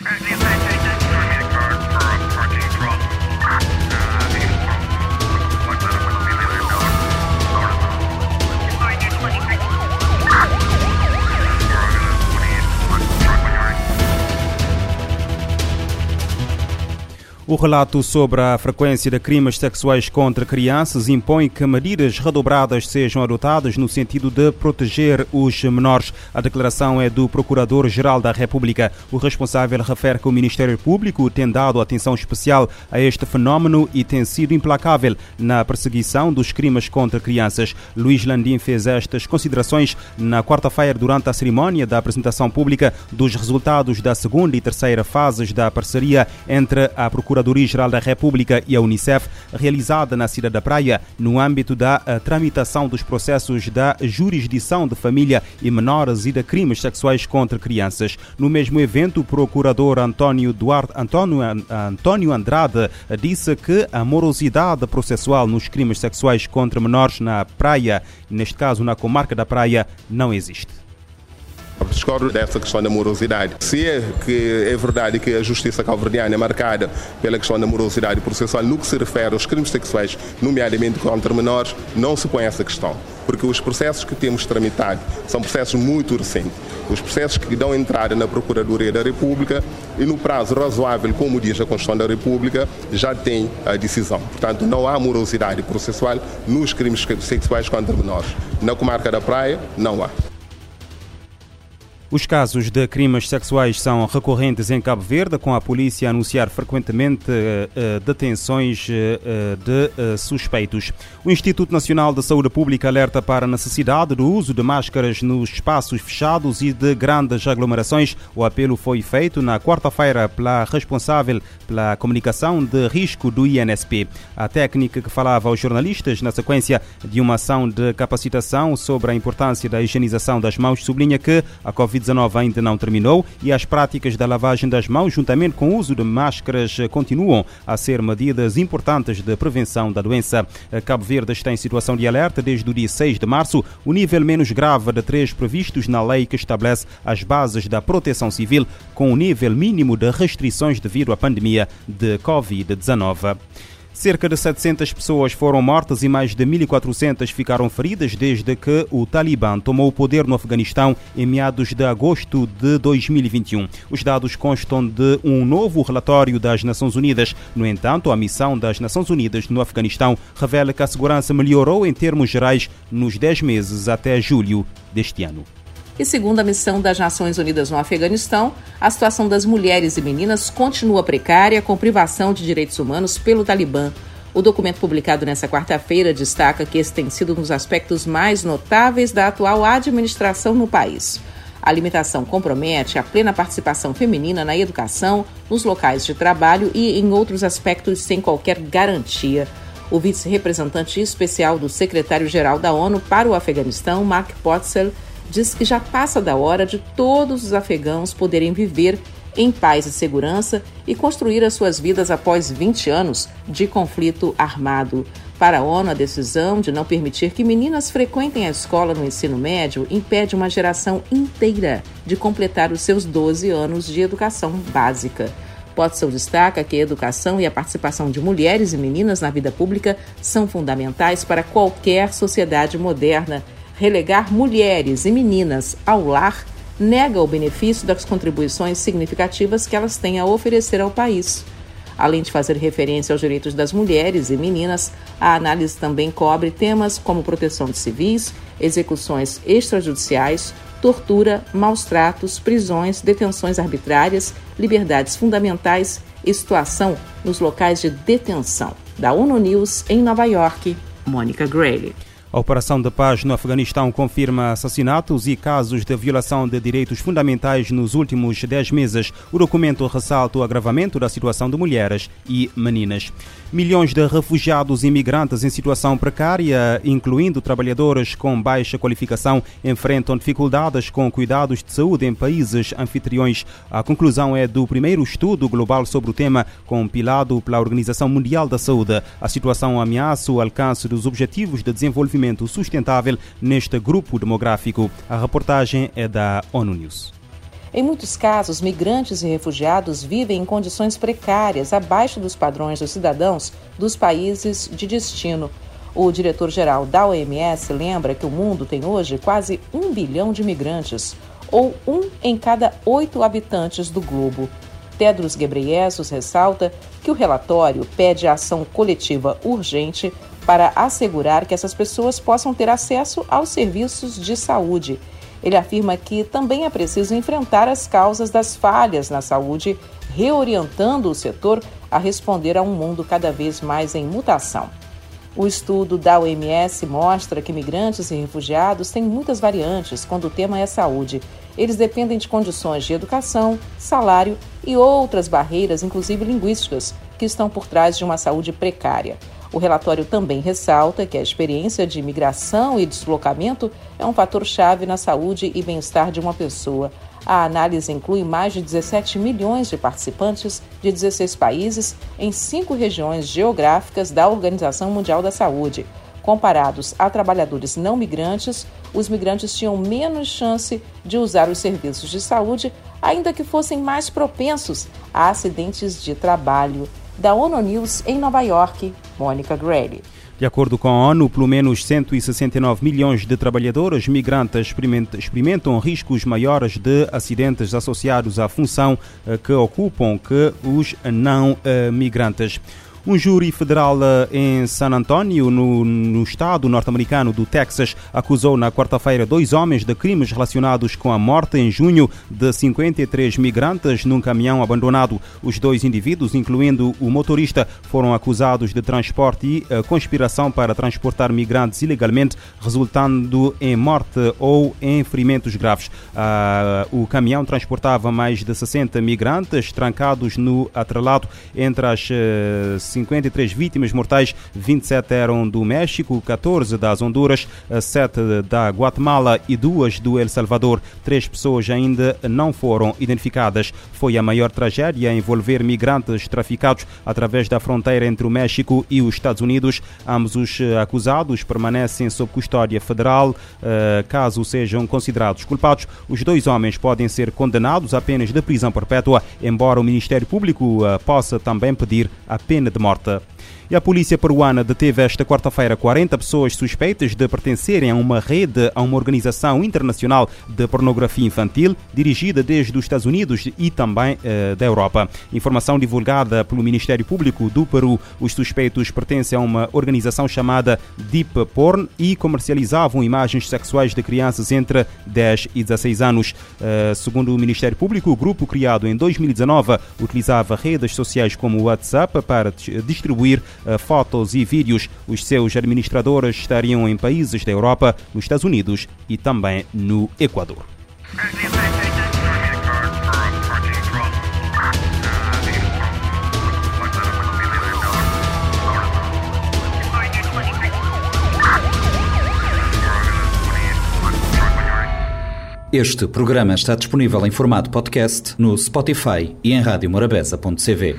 Right, O relato sobre a frequência de crimes sexuais contra crianças impõe que medidas redobradas sejam adotadas no sentido de proteger os menores. A declaração é do Procurador-Geral da República. O responsável refere que o Ministério Público tem dado atenção especial a este fenómeno e tem sido implacável na perseguição dos crimes contra crianças. Luís Landim fez estas considerações na quarta-feira durante a cerimónia da apresentação pública dos resultados da segunda e terceira fases da parceria entre a Procuradoria Procuradoria-Geral da República e a Unicef, realizada na Cidade da Praia, no âmbito da eh, tramitação dos processos da jurisdição de família e menores e de crimes sexuais contra crianças. No mesmo evento, o procurador António, Duarte, António, António Andrade disse que a morosidade processual nos crimes sexuais contra menores na Praia, neste caso na comarca da Praia, não existe. Discordo dessa questão da morosidade. Se é que é verdade que a justiça calverdiana é marcada pela questão da morosidade processual no que se refere aos crimes sexuais, nomeadamente contra menores, não se põe essa questão. Porque os processos que temos tramitado são processos muito recentes. Os processos que dão entrada na Procuradoria da República e no prazo razoável, como diz a Constituição da República, já tem a decisão. Portanto, não há morosidade processual nos crimes sexuais contra menores. Na comarca da Praia, não há. Os casos de crimes sexuais são recorrentes em Cabo Verde, com a polícia a anunciar frequentemente uh, detenções uh, de uh, suspeitos. O Instituto Nacional de Saúde Pública alerta para a necessidade do uso de máscaras nos espaços fechados e de grandes aglomerações. O apelo foi feito na quarta-feira pela responsável pela comunicação de risco do INSP. A técnica que falava aos jornalistas na sequência de uma ação de capacitação sobre a importância da higienização das mãos sublinha que a Covid Covid-19 ainda não terminou e as práticas da lavagem das mãos, juntamente com o uso de máscaras, continuam a ser medidas importantes de prevenção da doença. Cabo Verde está em situação de alerta desde o dia 6 de março, o nível menos grave de três previstos na lei que estabelece as bases da proteção civil, com o nível mínimo de restrições devido à pandemia de Covid-19. Cerca de 700 pessoas foram mortas e mais de 1.400 ficaram feridas desde que o Talibã tomou o poder no Afeganistão em meados de agosto de 2021. Os dados constam de um novo relatório das Nações Unidas. No entanto, a missão das Nações Unidas no Afeganistão revela que a segurança melhorou em termos gerais nos 10 meses até julho deste ano. E segundo a missão das Nações Unidas no Afeganistão, a situação das mulheres e meninas continua precária, com privação de direitos humanos pelo Talibã. O documento publicado nesta quarta-feira destaca que esse tem sido um dos aspectos mais notáveis da atual administração no país. A limitação compromete a plena participação feminina na educação, nos locais de trabalho e em outros aspectos sem qualquer garantia. O vice-representante especial do secretário-geral da ONU para o Afeganistão, Mark Potzel, diz que já passa da hora de todos os afegãos poderem viver em paz e segurança e construir as suas vidas após 20 anos de conflito armado. Para a ONU, a decisão de não permitir que meninas frequentem a escola no ensino médio impede uma geração inteira de completar os seus 12 anos de educação básica. Pottsell destaca que a educação e a participação de mulheres e meninas na vida pública são fundamentais para qualquer sociedade moderna relegar mulheres e meninas ao lar nega o benefício das contribuições significativas que elas têm a oferecer ao país. Além de fazer referência aos direitos das mulheres e meninas, a análise também cobre temas como proteção de civis, execuções extrajudiciais, tortura, maus tratos, prisões, detenções arbitrárias, liberdades fundamentais e situação nos locais de detenção. Da ONU News em Nova York, Mônica Gray. A Operação de Paz no Afeganistão confirma assassinatos e casos de violação de direitos fundamentais nos últimos 10 meses. O documento ressalta o agravamento da situação de mulheres e meninas. Milhões de refugiados e imigrantes em situação precária, incluindo trabalhadores com baixa qualificação, enfrentam dificuldades com cuidados de saúde em países anfitriões. A conclusão é do primeiro estudo global sobre o tema, compilado pela Organização Mundial da Saúde. A situação ameaça o alcance dos Objetivos de Desenvolvimento Sustentável neste grupo demográfico. A reportagem é da ONU News. Em muitos casos, migrantes e refugiados vivem em condições precárias, abaixo dos padrões dos cidadãos dos países de destino. O diretor-geral da OMS lembra que o mundo tem hoje quase um bilhão de migrantes, ou um em cada oito habitantes do globo. Tedros Ghebreyesus ressalta que o relatório pede ação coletiva urgente para assegurar que essas pessoas possam ter acesso aos serviços de saúde ele afirma que também é preciso enfrentar as causas das falhas na saúde, reorientando o setor a responder a um mundo cada vez mais em mutação. O estudo da OMS mostra que migrantes e refugiados têm muitas variantes quando o tema é saúde. Eles dependem de condições de educação, salário e outras barreiras, inclusive linguísticas, que estão por trás de uma saúde precária. O relatório também ressalta que a experiência de migração e deslocamento é um fator-chave na saúde e bem-estar de uma pessoa. A análise inclui mais de 17 milhões de participantes de 16 países em cinco regiões geográficas da Organização Mundial da Saúde. Comparados a trabalhadores não migrantes, os migrantes tinham menos chance de usar os serviços de saúde, ainda que fossem mais propensos a acidentes de trabalho da ONU News em Nova York, Mônica Grady. De acordo com a ONU, pelo menos 169 milhões de trabalhadores migrantes experimentam riscos maiores de acidentes associados à função eh, que ocupam que os não eh, migrantes. Um júri federal eh, em San Antonio, no, no estado norte-americano do Texas, acusou na quarta-feira dois homens de crimes relacionados com a morte em junho de 53 migrantes num caminhão abandonado. Os dois indivíduos, incluindo o motorista, foram acusados de transporte e uh, conspiração para transportar migrantes ilegalmente, resultando em morte ou em ferimentos graves. Uh, o caminhão transportava mais de 60 migrantes trancados no atrelado entre as uh, 53 vítimas mortais, 27 eram do México, 14 das Honduras, 7 da Guatemala e 2 do El Salvador. Três pessoas ainda não foram identificadas. Foi a maior tragédia a envolver migrantes traficados através da fronteira entre o México e os Estados Unidos. Ambos os acusados permanecem sob custódia federal. Eh, caso sejam considerados culpados, os dois homens podem ser condenados a penas de prisão perpétua, embora o Ministério Público eh, possa também pedir a pena de de morte. E a polícia peruana deteve esta quarta-feira 40 pessoas suspeitas de pertencerem a uma rede, a uma organização internacional de pornografia infantil, dirigida desde os Estados Unidos e também eh, da Europa. Informação divulgada pelo Ministério Público do Peru, os suspeitos pertencem a uma organização chamada Deep Porn e comercializavam imagens sexuais de crianças entre 10 e 16 anos. Eh, segundo o Ministério Público, o grupo criado em 2019 utilizava redes sociais como o WhatsApp para distribuir uh, fotos e vídeos. Os seus administradores estariam em países da Europa, nos Estados Unidos e também no Equador. Este programa está disponível em formato podcast no Spotify e em radiomorabeza.cv.